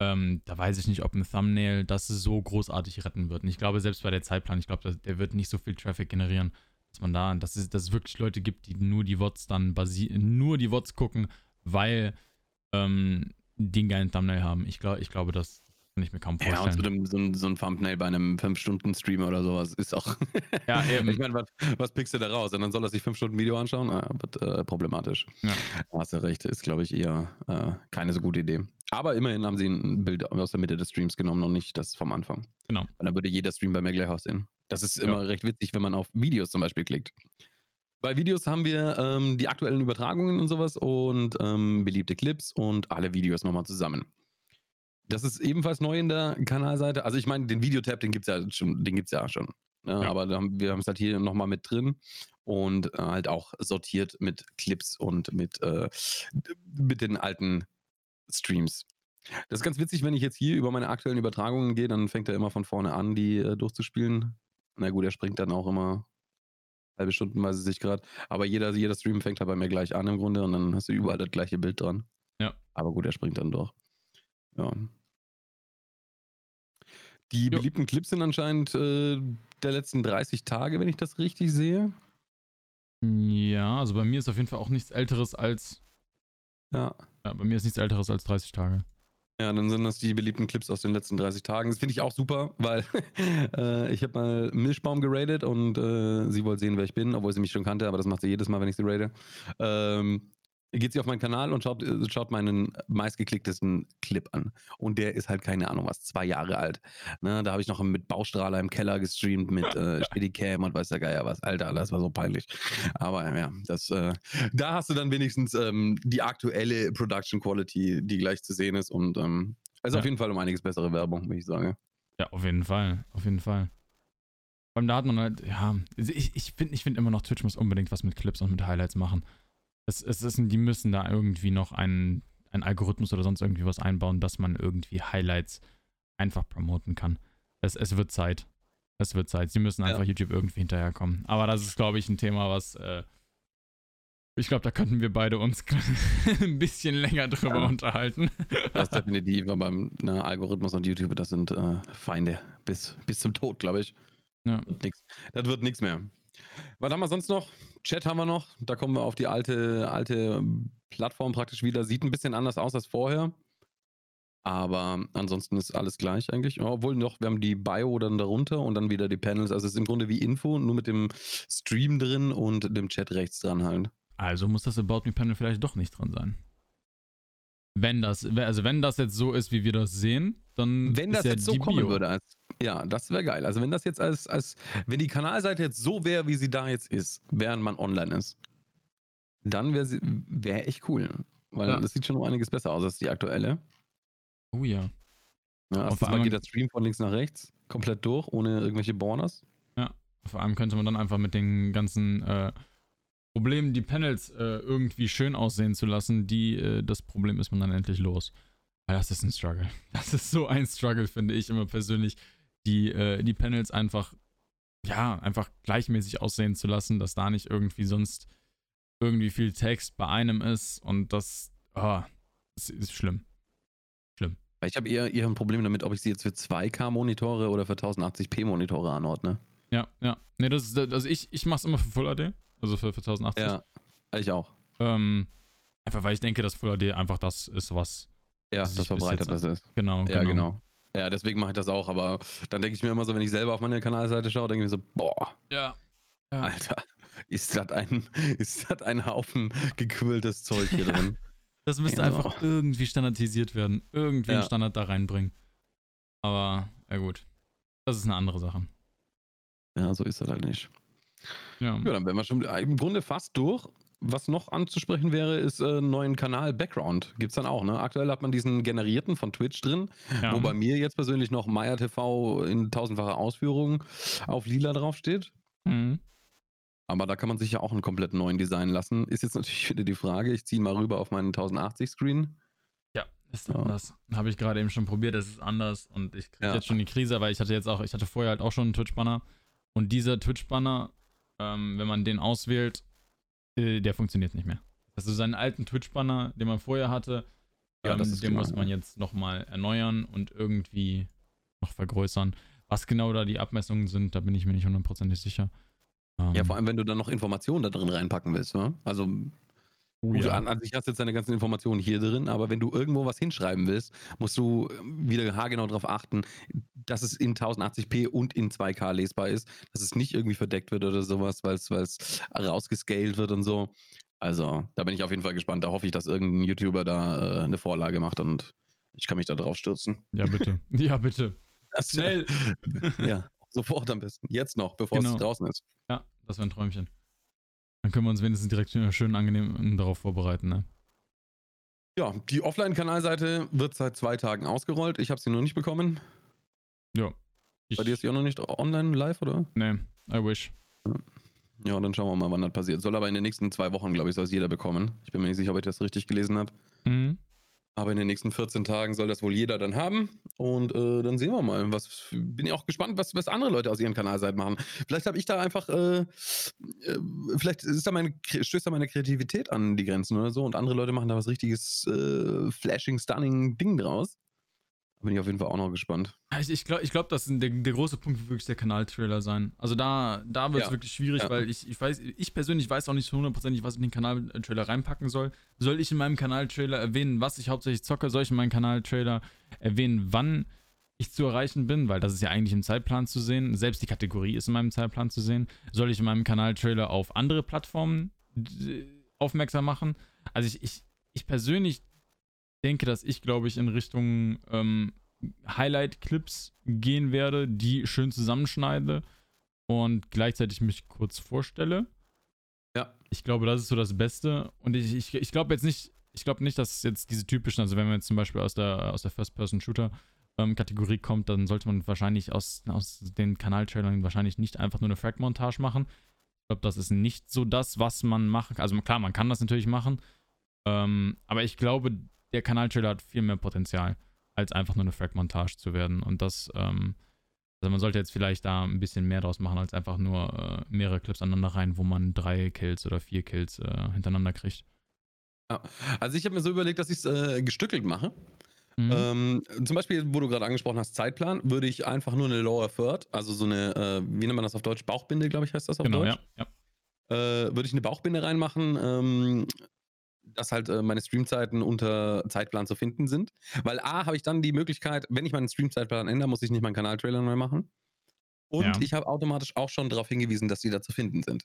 Speaker 2: Ähm, da weiß ich nicht, ob ein Thumbnail das so großartig retten wird. Und ich glaube, selbst bei der Zeitplan, ich glaube, der wird nicht so viel Traffic generieren, dass man da, dass es, dass es wirklich Leute gibt, die nur die Wots dann basieren, nur die Wots gucken, weil ähm, die einen geilen Thumbnail haben. Ich, glaub, ich glaube, das kann ich mir kaum vorstellen. Ja, und
Speaker 1: so ein, so ein, so ein Thumbnail bei einem 5-Stunden-Stream oder sowas ist auch. (laughs)
Speaker 2: ja, eben.
Speaker 1: Ich meine, was, was pickst du da raus? Und dann soll er sich 5 Stunden Video anschauen? Ah, wird äh, problematisch. Ja. Hast du recht, ist, glaube ich, eher äh, keine so gute Idee. Aber immerhin haben sie ein Bild aus der Mitte des Streams genommen und nicht das vom Anfang.
Speaker 2: Genau.
Speaker 1: Und dann würde jeder Stream bei mir gleich aussehen. Das ist immer ja. recht witzig, wenn man auf Videos zum Beispiel klickt. Bei Videos haben wir ähm, die aktuellen Übertragungen und sowas und ähm, beliebte Clips und alle Videos nochmal zusammen. Das ist ebenfalls neu in der Kanalseite. Also ich meine, den Videotab, den gibt es ja schon, den gibt's ja schon. Ne? Ja. Aber wir haben es halt hier nochmal mit drin und äh, halt auch sortiert mit Clips und mit, äh, mit den alten Streams. Das ist ganz witzig, wenn ich jetzt hier über meine aktuellen Übertragungen gehe, dann fängt er immer von vorne an, die äh, durchzuspielen. Na gut, er springt dann auch immer halbe Stundenweise sich gerade. Aber jeder, jeder Stream fängt halt bei mir gleich an im Grunde und dann hast du überall das gleiche Bild dran.
Speaker 2: Ja.
Speaker 1: Aber gut, er springt dann doch. Ja. Die jo. beliebten Clips sind anscheinend äh, der letzten 30 Tage, wenn ich das richtig sehe.
Speaker 2: Ja, also bei mir ist auf jeden Fall auch nichts älteres als.
Speaker 1: Ja.
Speaker 2: Ja, bei mir ist nichts älteres als 30 Tage.
Speaker 1: Ja, dann sind das die beliebten Clips aus den letzten 30 Tagen. Das finde ich auch super, weil (laughs) äh, ich habe mal Milchbaum geradet und äh, sie wollte sehen, wer ich bin, obwohl sie mich schon kannte, aber das macht sie jedes Mal, wenn ich sie rate. Ähm, geht sie auf meinen Kanal und schaut, äh, schaut meinen meistgeklicktesten Clip an. Und der ist halt, keine Ahnung was, zwei Jahre alt. Ne, da habe ich noch mit Baustrahler im Keller gestreamt, mit äh, (laughs) Steadicam und weiß der Geier was. Alter, das war so peinlich. Aber ja, das, äh, da hast du dann wenigstens ähm, die aktuelle Production Quality, die gleich zu sehen ist. Und ähm, ist ja. auf jeden Fall um einiges bessere Werbung, wie ich sage.
Speaker 2: Ja, auf jeden Fall. Auf jeden Fall. Vor allem da hat man halt, ja, ich, ich finde ich find immer noch, Twitch muss unbedingt was mit Clips und mit Highlights machen. Es, es ist, die müssen da irgendwie noch einen, einen Algorithmus oder sonst irgendwie was einbauen, dass man irgendwie Highlights einfach promoten kann. Es, es wird Zeit. Es wird Zeit. Sie müssen einfach ja. YouTube irgendwie hinterherkommen. Aber das ist, glaube ich, ein Thema, was äh, ich glaube, da könnten wir beide uns (laughs) ein bisschen länger drüber ja. unterhalten.
Speaker 1: Das ist (laughs) definitiv, aber ne, Algorithmus und YouTube, das sind äh, Feinde bis, bis zum Tod, glaube ich.
Speaker 2: Ja.
Speaker 1: Das wird nichts mehr. Was haben wir sonst noch? Chat haben wir noch. Da kommen wir auf die alte, alte Plattform praktisch wieder. Sieht ein bisschen anders aus als vorher. Aber ansonsten ist alles gleich eigentlich. Obwohl noch, wir haben die Bio dann darunter und dann wieder die Panels. Also es ist im Grunde wie Info, nur mit dem Stream drin und dem Chat rechts dran halt.
Speaker 2: Also muss das About Me Panel vielleicht doch nicht dran sein. Wenn das, also wenn das jetzt so ist, wie wir das sehen, dann.
Speaker 1: Wenn das ja jetzt so kommen Bio. würde, als, ja, das wäre geil. Also wenn das jetzt als, als, wenn die Kanalseite jetzt so wäre, wie sie da jetzt ist, während man online ist, dann wäre wär echt cool. Weil ja. das sieht schon um einiges besser aus als die aktuelle.
Speaker 2: Oh ja.
Speaker 1: ja auf einmal geht der Stream von links nach rechts komplett durch, ohne irgendwelche Borders.
Speaker 2: Ja, vor allem könnte man dann einfach mit den ganzen äh, Problemen, die Panels äh, irgendwie schön aussehen zu lassen, die, äh, das Problem ist man dann endlich los. Aber das ist ein Struggle. (laughs) Das ist so ein Struggle, finde ich immer persönlich, die, äh, die Panels einfach, ja, einfach gleichmäßig aussehen zu lassen, dass da nicht irgendwie sonst irgendwie viel Text bei einem ist und das, oh, das ist schlimm. Schlimm.
Speaker 1: Ich habe eher, eher ein Problem damit, ob ich sie jetzt für 2K-Monitore oder für 1080p-Monitore anordne.
Speaker 2: Ja, ja. Nee, das ist, also ich, ich mache es immer für Full HD. Also für, für 1080.
Speaker 1: Ja, ich auch.
Speaker 2: Ähm, einfach weil ich denke, dass Full HD einfach das ist, was.
Speaker 1: Ja, das verbreitet das ist.
Speaker 2: Genau,
Speaker 1: ja, genau. genau. Ja, deswegen mache ich das auch, aber dann denke ich mir immer so, wenn ich selber auf meine Kanalseite schaue, denke ich mir so, boah.
Speaker 2: Ja.
Speaker 1: ja. Alter, ist das ein, (laughs) ist das ein Haufen gequilltes Zeug hier (laughs) drin?
Speaker 2: Das müsste genau. einfach irgendwie standardisiert werden. Irgendwie ja. einen Standard da reinbringen. Aber, ja gut. Das ist eine andere Sache.
Speaker 1: Ja, so ist das halt nicht.
Speaker 2: Ja.
Speaker 1: ja, dann wären wir schon im Grunde fast durch. Was noch anzusprechen wäre, ist äh, neuen Kanal Background. Gibt es dann auch, ne? Aktuell hat man diesen generierten von Twitch drin, ja. wo bei mir jetzt persönlich noch Maya TV in tausendfacher Ausführung auf lila draufsteht.
Speaker 2: Mhm.
Speaker 1: Aber da kann man sich ja auch einen komplett neuen Design lassen. Ist jetzt natürlich (laughs) wieder die Frage, ich ziehe mal rüber auf meinen 1080-Screen.
Speaker 2: Ja, ist ja. anders. Habe ich gerade eben schon probiert, das ist anders und ich kriege ja. jetzt schon die Krise, weil ich hatte jetzt auch, ich hatte vorher halt auch schon einen Twitch-Banner und dieser Twitch-Banner ähm, wenn man den auswählt, äh, der funktioniert nicht mehr. Also seinen alten Twitch-Banner, den man vorher hatte,
Speaker 1: Ja,
Speaker 2: ähm, den
Speaker 1: klar,
Speaker 2: muss man
Speaker 1: ja.
Speaker 2: jetzt nochmal erneuern und irgendwie noch vergrößern. Was genau da die Abmessungen sind, da bin ich mir nicht hundertprozentig sicher. Ähm,
Speaker 1: Ja, vor allem, wenn du dann noch Informationen da drin reinpacken willst. Ne? Also,
Speaker 2: oh
Speaker 1: gut,
Speaker 2: ja.
Speaker 1: an, an sich hast du jetzt deine ganzen Informationen hier drin, aber wenn du irgendwo was hinschreiben willst, musst du ähm, wieder haargenau darauf achten, dass es in 1080p und in 2K lesbar ist, dass es nicht irgendwie verdeckt wird oder sowas, weil es rausgescaled wird und so. Also, da bin ich auf jeden Fall gespannt. Da hoffe ich, dass irgendein YouTuber da äh, eine Vorlage macht und ich kann mich da drauf stürzen.
Speaker 2: ja, bitte. (laughs) ja, bitte. Schnell. (laughs)
Speaker 1: Ja, sofort am besten. Jetzt noch, bevor
Speaker 2: Genau.
Speaker 1: es draußen ist.
Speaker 2: Ja, das wäre ein Träumchen. Dann können wir uns wenigstens direkt schön, angenehm darauf vorbereiten, ne?
Speaker 1: Ja, die Offline-Kanalseite wird seit zwei Tagen ausgerollt. Ich habe sie noch nicht bekommen.
Speaker 2: Ja.
Speaker 1: Bei dir ist die auch noch nicht online live, oder?
Speaker 2: Nee, I wish.
Speaker 1: Ja, dann schauen wir mal, wann das passiert. Soll aber in den nächsten zwei Wochen, glaube ich, soll es jeder bekommen. Ich bin mir nicht sicher, ob ich das richtig gelesen habe.
Speaker 2: Mhm.
Speaker 1: Aber in den nächsten 14 Tagen soll das wohl jeder dann haben. Und äh, dann sehen wir mal. Was, bin ja auch gespannt, was, was andere Leute aus ihren Kanalseiten machen. Vielleicht habe ich da einfach, äh, äh, vielleicht ist da meine, stößt da meine Kreativität an die Grenzen oder so. Und andere Leute machen da was richtiges äh, flashing, stunning Ding draus. Bin ich auf jeden Fall auch noch gespannt.
Speaker 2: Ich, ich glaube, ich glaub, das der, der große Punkt wird wirklich der Kanaltrailer sein. Also da, da wird es
Speaker 1: Ja.
Speaker 2: wirklich schwierig,
Speaker 1: Ja.
Speaker 2: weil ich, ich weiß, ich persönlich weiß auch nicht so hundertprozentig, was ich in den Kanaltrailer reinpacken soll. Soll ich in meinem Kanaltrailer erwähnen, was ich hauptsächlich zocke? Soll ich in meinem Kanaltrailer erwähnen, wann ich zu erreichen bin? Weil das ist ja eigentlich im Zeitplan zu sehen. Selbst die Kategorie ist in meinem Zeitplan zu sehen. Soll ich in meinem Kanaltrailer auf andere Plattformen aufmerksam machen? Also ich, ich, ich persönlich denke, dass ich, glaube ich, in Richtung ähm, Highlight-Clips gehen werde, die schön zusammenschneide und gleichzeitig mich kurz vorstelle.
Speaker 1: Ja.
Speaker 2: Ich glaube, das ist so das Beste. Und ich, ich, ich glaube jetzt nicht, ich glaube nicht, dass jetzt diese typischen, also wenn man jetzt zum Beispiel aus der, aus der First-Person-Shooter-Kategorie kommt, dann sollte man wahrscheinlich aus, aus den Kanaltrailern wahrscheinlich nicht einfach nur eine Frag-Montage machen. Ich glaube, das ist nicht so das, was man machen kann. Also klar, man kann das natürlich machen. Ähm, aber ich glaube, der Kanaltrailer hat viel mehr Potenzial, als einfach nur eine Frag-Montage zu werden. Und das, ähm, also man sollte jetzt vielleicht da ein bisschen mehr draus machen, als einfach nur äh, mehrere Clips aneinander rein, wo man drei Kills oder vier Kills äh, hintereinander kriegt.
Speaker 1: Ja. Also ich habe mir so überlegt, dass ich es äh, gestückelt mache.
Speaker 2: Mhm.
Speaker 1: Ähm, zum Beispiel, wo du gerade angesprochen hast, Zeitplan, würde ich einfach nur eine Lower Third, also so eine, äh, wie nennt man das auf Deutsch? Bauchbinde, glaube ich, heißt das auf
Speaker 2: genau,
Speaker 1: Deutsch.
Speaker 2: ja. ja.
Speaker 1: Äh, würde ich eine Bauchbinde reinmachen, ähm, dass halt äh, meine Streamzeiten unter Zeitplan zu finden sind. Weil A, habe ich dann die Möglichkeit, wenn ich meinen Streamzeitplan ändere, muss ich nicht meinen Kanaltrailer neu machen. Und
Speaker 2: Ja.
Speaker 1: ich habe automatisch auch schon darauf hingewiesen, dass die da zu finden sind.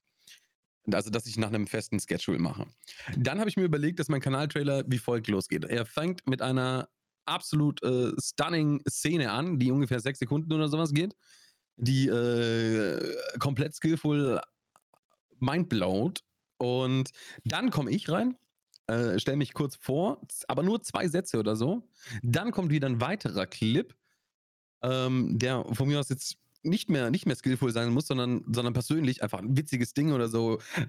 Speaker 1: Also, dass ich nach einem festen Schedule mache. Dann habe ich mir überlegt, dass mein Kanaltrailer wie folgt losgeht. Er fängt mit einer absolut äh, stunning Szene an, die ungefähr sechs Sekunden oder sowas geht, die äh, komplett skillful mindblowt. Und dann komme ich rein, äh, stelle mich kurz vor, aber nur zwei Sätze oder so. Dann kommt wieder ein weiterer Clip, ähm, der von mir aus jetzt nicht mehr, nicht mehr skillful sein muss, sondern, sondern persönlich einfach ein witziges Ding oder so, äh,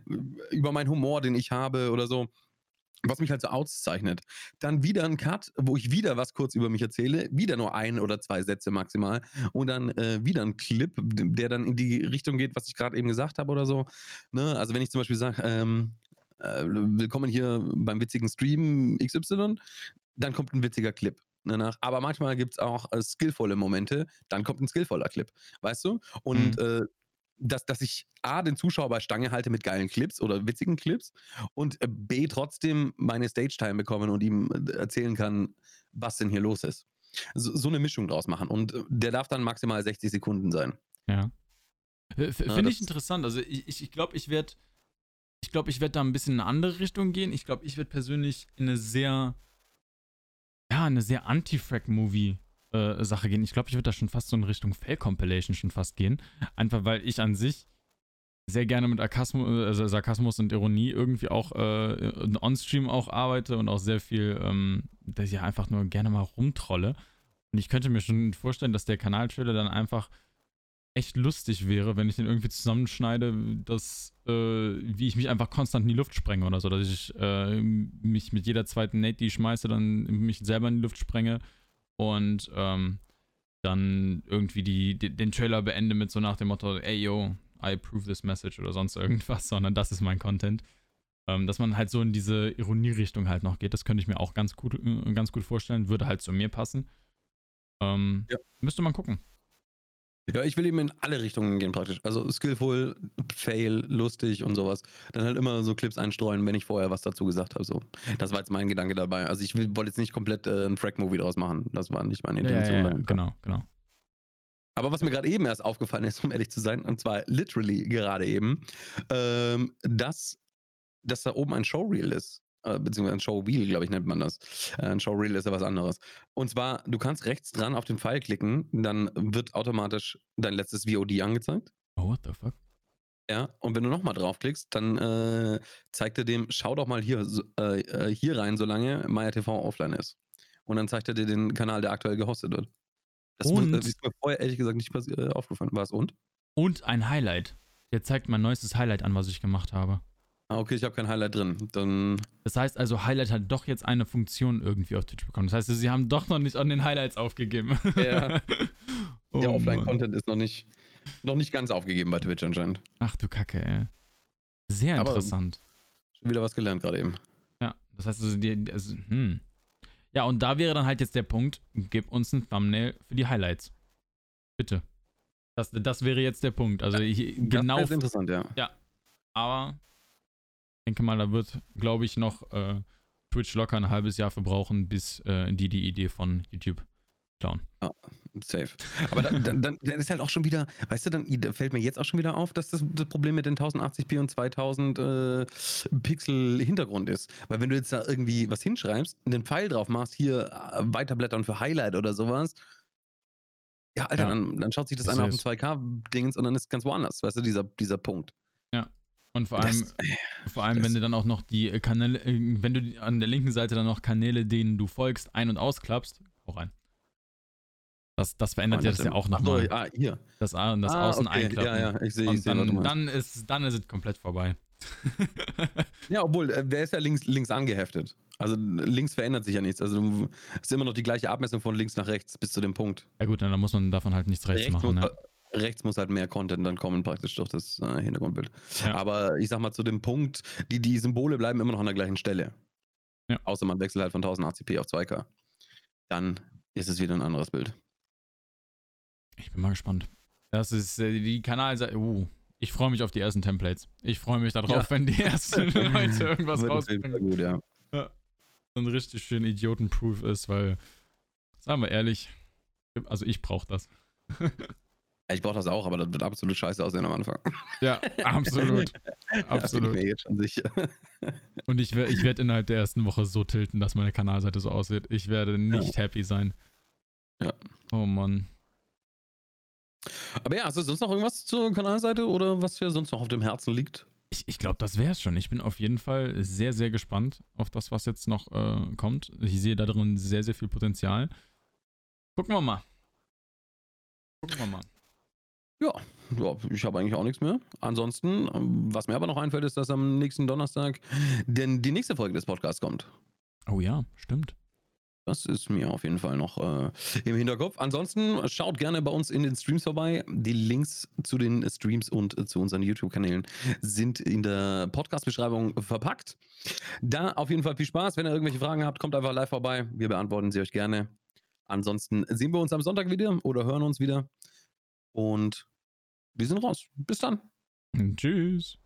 Speaker 1: über meinen Humor, den ich habe oder so, was mich halt so auszeichnet. Dann wieder ein Cut, wo ich wieder was kurz über mich erzähle, wieder nur ein oder zwei Sätze maximal und dann äh, wieder ein Clip, der dann in die Richtung geht, was ich gerade eben gesagt habe oder so. Ne? Also wenn ich zum Beispiel sage, ähm, äh, willkommen hier beim witzigen Stream XY, dann kommt ein witziger Clip. Danach. Aber manchmal gibt es auch äh, skillvolle Momente, dann kommt ein skillvoller Clip, weißt du? Und äh, dass, dass ich A, den Zuschauer bei Stange halte mit geilen Clips oder witzigen Clips und äh, B, trotzdem meine Stage-Time bekommen und ihm äh, erzählen kann, was denn hier los ist. So, so eine Mischung draus machen. Und der darf dann maximal 60 Sekunden sein.
Speaker 2: Ja. Finde ich interessant. Also ich ich, ich glaube, ich werde ich glaube, ich werde da ein bisschen in eine andere Richtung gehen. Ich glaube, ich werde persönlich in eine sehr ja, eine sehr Anti-Frag-Movie äh, Sache gehen. Ich glaube, ich würde da schon fast so in Richtung Fail-Compilation schon fast gehen. Einfach weil ich an sich sehr gerne mit Sarkasmus, also Sarkasmus und Ironie irgendwie auch äh, on-stream auch arbeite und auch sehr viel, ähm, dass ich einfach nur gerne mal rumtrolle. Und ich könnte mir schon vorstellen, dass der Kanaltrailer dann einfach echt lustig wäre, wenn ich den irgendwie zusammenschneide, dass, äh, wie ich mich einfach konstant in die Luft sprenge oder so, dass ich äh, mich mit jeder zweiten Nate, die ich schmeiße, dann mich selber in die Luft sprenge und ähm, dann irgendwie die, die, den Trailer beende mit so nach dem Motto, ey yo, I approve this message oder sonst irgendwas, (laughs) sondern das ist mein Content. Ähm, dass man halt so in diese Ironierichtung halt noch geht, das könnte ich mir auch ganz gut, äh, ganz gut vorstellen. Würde halt zu mir passen. Ähm,
Speaker 1: Ja.
Speaker 2: Müsste man gucken.
Speaker 1: Ja, ich will eben in alle Richtungen gehen praktisch. Also skillful, fail, lustig und sowas. Dann halt immer so Clips einstreuen, wenn ich vorher was dazu gesagt habe. So. Das war jetzt mein Gedanke dabei. Also ich wollte jetzt nicht komplett äh, ein Frack-Movie draus machen. Das war nicht meine
Speaker 2: Ja, ja,
Speaker 1: Intention.
Speaker 2: ja, ja,
Speaker 1: dahinter.
Speaker 2: genau, genau.
Speaker 1: Aber was mir gerade eben erst aufgefallen ist, um ehrlich zu sein, und zwar literally gerade eben, ähm, dass, dass da oben ein Showreel ist. Äh, beziehungsweise ein Showwheel, glaube ich, nennt man das. Äh, ein Showreel ist ja was anderes. Und zwar, du kannst rechts dran auf den Pfeil klicken, dann wird automatisch dein letztes VOD angezeigt.
Speaker 2: Oh, what the fuck?
Speaker 1: Ja, und wenn du nochmal draufklickst, dann äh, zeigt er dem, schau doch mal hier, äh, äh, hier rein, solange MyTV offline ist. Und dann zeigt er dir den Kanal, der aktuell gehostet wird. Das
Speaker 2: Und-
Speaker 1: ist mir vorher ehrlich gesagt nicht äh, aufgefallen. Was und?
Speaker 2: Und ein Highlight. Der zeigt mein neuestes Highlight an, was ich gemacht habe.
Speaker 1: Ah, okay, ich habe kein Highlight drin. Dann,
Speaker 2: Das heißt also, Highlight hat doch jetzt eine Funktion irgendwie auf Twitch bekommen. Das heißt, sie haben doch noch nicht an den Highlights aufgegeben.
Speaker 1: Ja. (laughs)
Speaker 2: oh,
Speaker 1: der. Offline-Content ist noch nicht, noch nicht ganz aufgegeben bei Twitch anscheinend.
Speaker 2: Ach du Kacke, ey. Sehr
Speaker 1: Aber-
Speaker 2: interessant.
Speaker 1: Schon wieder was gelernt gerade eben.
Speaker 2: Ja, das heißt also, die, also, hm. Ja, und da wäre dann halt jetzt der Punkt, gib uns ein Thumbnail für die Highlights. Bitte. Das, das wäre jetzt der Punkt. Also ich, genau,
Speaker 1: Das ist interessant, ja.
Speaker 2: aber ich denke mal, da wird, glaube ich, noch äh, Twitch locker ein halbes Jahr für brauchen, bis äh, die die Idee von YouTube klauen.
Speaker 1: Safe. Aber dann, dann, dann ist halt auch schon wieder, weißt du, dann da fällt mir jetzt auch schon wieder auf, dass das das Problem mit den 1080p und 2000 äh, Pixel Hintergrund ist. Weil wenn du jetzt da irgendwie was hinschreibst, einen Pfeil drauf machst, hier äh, weiterblättern für Highlight oder sowas, ja, Alter,
Speaker 2: Ja.
Speaker 1: Dann, dann schaut sich das
Speaker 2: Das
Speaker 1: einer auf dem
Speaker 2: ist-
Speaker 1: 2K-Dingens und dann ist es ganz woanders, weißt du, dieser, dieser Punkt.
Speaker 2: Und vor allem,
Speaker 1: Das,
Speaker 2: vor allem,
Speaker 1: das-
Speaker 2: wenn du dann auch noch die äh, Kanäle, äh, wenn du an der linken Seite dann noch Kanäle, denen du folgst, ein- und ausklappst, auch rein. Das, das verändert ja das ja auch nochmal.
Speaker 1: Ah, hier.
Speaker 2: Das, A- das
Speaker 1: ah,
Speaker 2: Außen
Speaker 1: okay.
Speaker 2: einklappen.
Speaker 1: Ja, ja, ich sehe, ich
Speaker 2: Und
Speaker 1: was du
Speaker 2: dann, dann, ist, dann ist es komplett vorbei. (laughs)
Speaker 1: Ja, obwohl, äh, der ist ja links, links angeheftet. Also links verändert sich ja nichts. Also es ist immer noch die gleiche Abmessung von links nach rechts bis zu dem Punkt.
Speaker 2: ja gut, dann muss man davon halt nichts rechts, machen.
Speaker 1: muss,
Speaker 2: Ne?
Speaker 1: Rechts muss halt mehr Content dann kommen, praktisch durch das äh, Hintergrundbild.
Speaker 2: Ja.
Speaker 1: Aber ich sag mal, zu dem Punkt, die, die Symbole bleiben immer noch an der gleichen Stelle.
Speaker 2: Ja.
Speaker 1: Außer man wechselt halt von 1080p auf 2K. Dann ist es wieder ein anderes Bild.
Speaker 2: Ich bin mal gespannt. Das ist äh, die Kanalseite. Uh, ich freue mich auf die ersten Templates. Ich freue mich darauf,
Speaker 1: Ja.
Speaker 2: wenn die ersten (laughs) Leute irgendwas rausbringen.
Speaker 1: gut, ja.
Speaker 2: Und richtig schön idiotenproof ist, weil, sagen wir ehrlich, also ich brauche das. (laughs)
Speaker 1: Ich brauche das auch, aber das wird absolut scheiße aussehen am Anfang.
Speaker 2: Ja, absolut. (laughs)
Speaker 1: Da bin
Speaker 2: absolut.
Speaker 1: mir jetzt schon sicher. (laughs)
Speaker 2: Und ich, ich werde innerhalb der ersten Woche so tilten, dass meine Kanalseite so aussieht. Ich werde nicht happy sein.
Speaker 1: Ja.
Speaker 2: Oh Mann.
Speaker 1: Aber ja, hast du sonst noch irgendwas zur Kanalseite oder was dir sonst noch auf dem Herzen liegt?
Speaker 2: Ich, ich glaube, das wäre es schon. Ich bin auf jeden Fall sehr, sehr gespannt auf das, was jetzt noch äh, kommt. Ich sehe da drin sehr, sehr viel Potenzial. Gucken wir mal. Gucken wir mal.
Speaker 1: Ja, ja ich habe eigentlich auch nichts mehr. Ansonsten, was mir aber noch einfällt, ist, dass am nächsten Donnerstag denn die nächste Folge des Podcasts kommt.
Speaker 2: Oh ja, stimmt.
Speaker 1: Das ist mir auf jeden Fall noch äh, im Hinterkopf. Ansonsten schaut gerne bei uns in den Streams vorbei. Die Links zu den Streams und äh, zu unseren YouTube-Kanälen sind in der Podcast-Beschreibung verpackt. Da auf jeden Fall viel Spaß. Wenn ihr irgendwelche Fragen habt, kommt einfach live vorbei. Wir beantworten sie euch gerne. Ansonsten sehen wir uns am Sonntag wieder oder hören uns wieder. Und wir sind raus. Bis dann.
Speaker 2: Tschüss.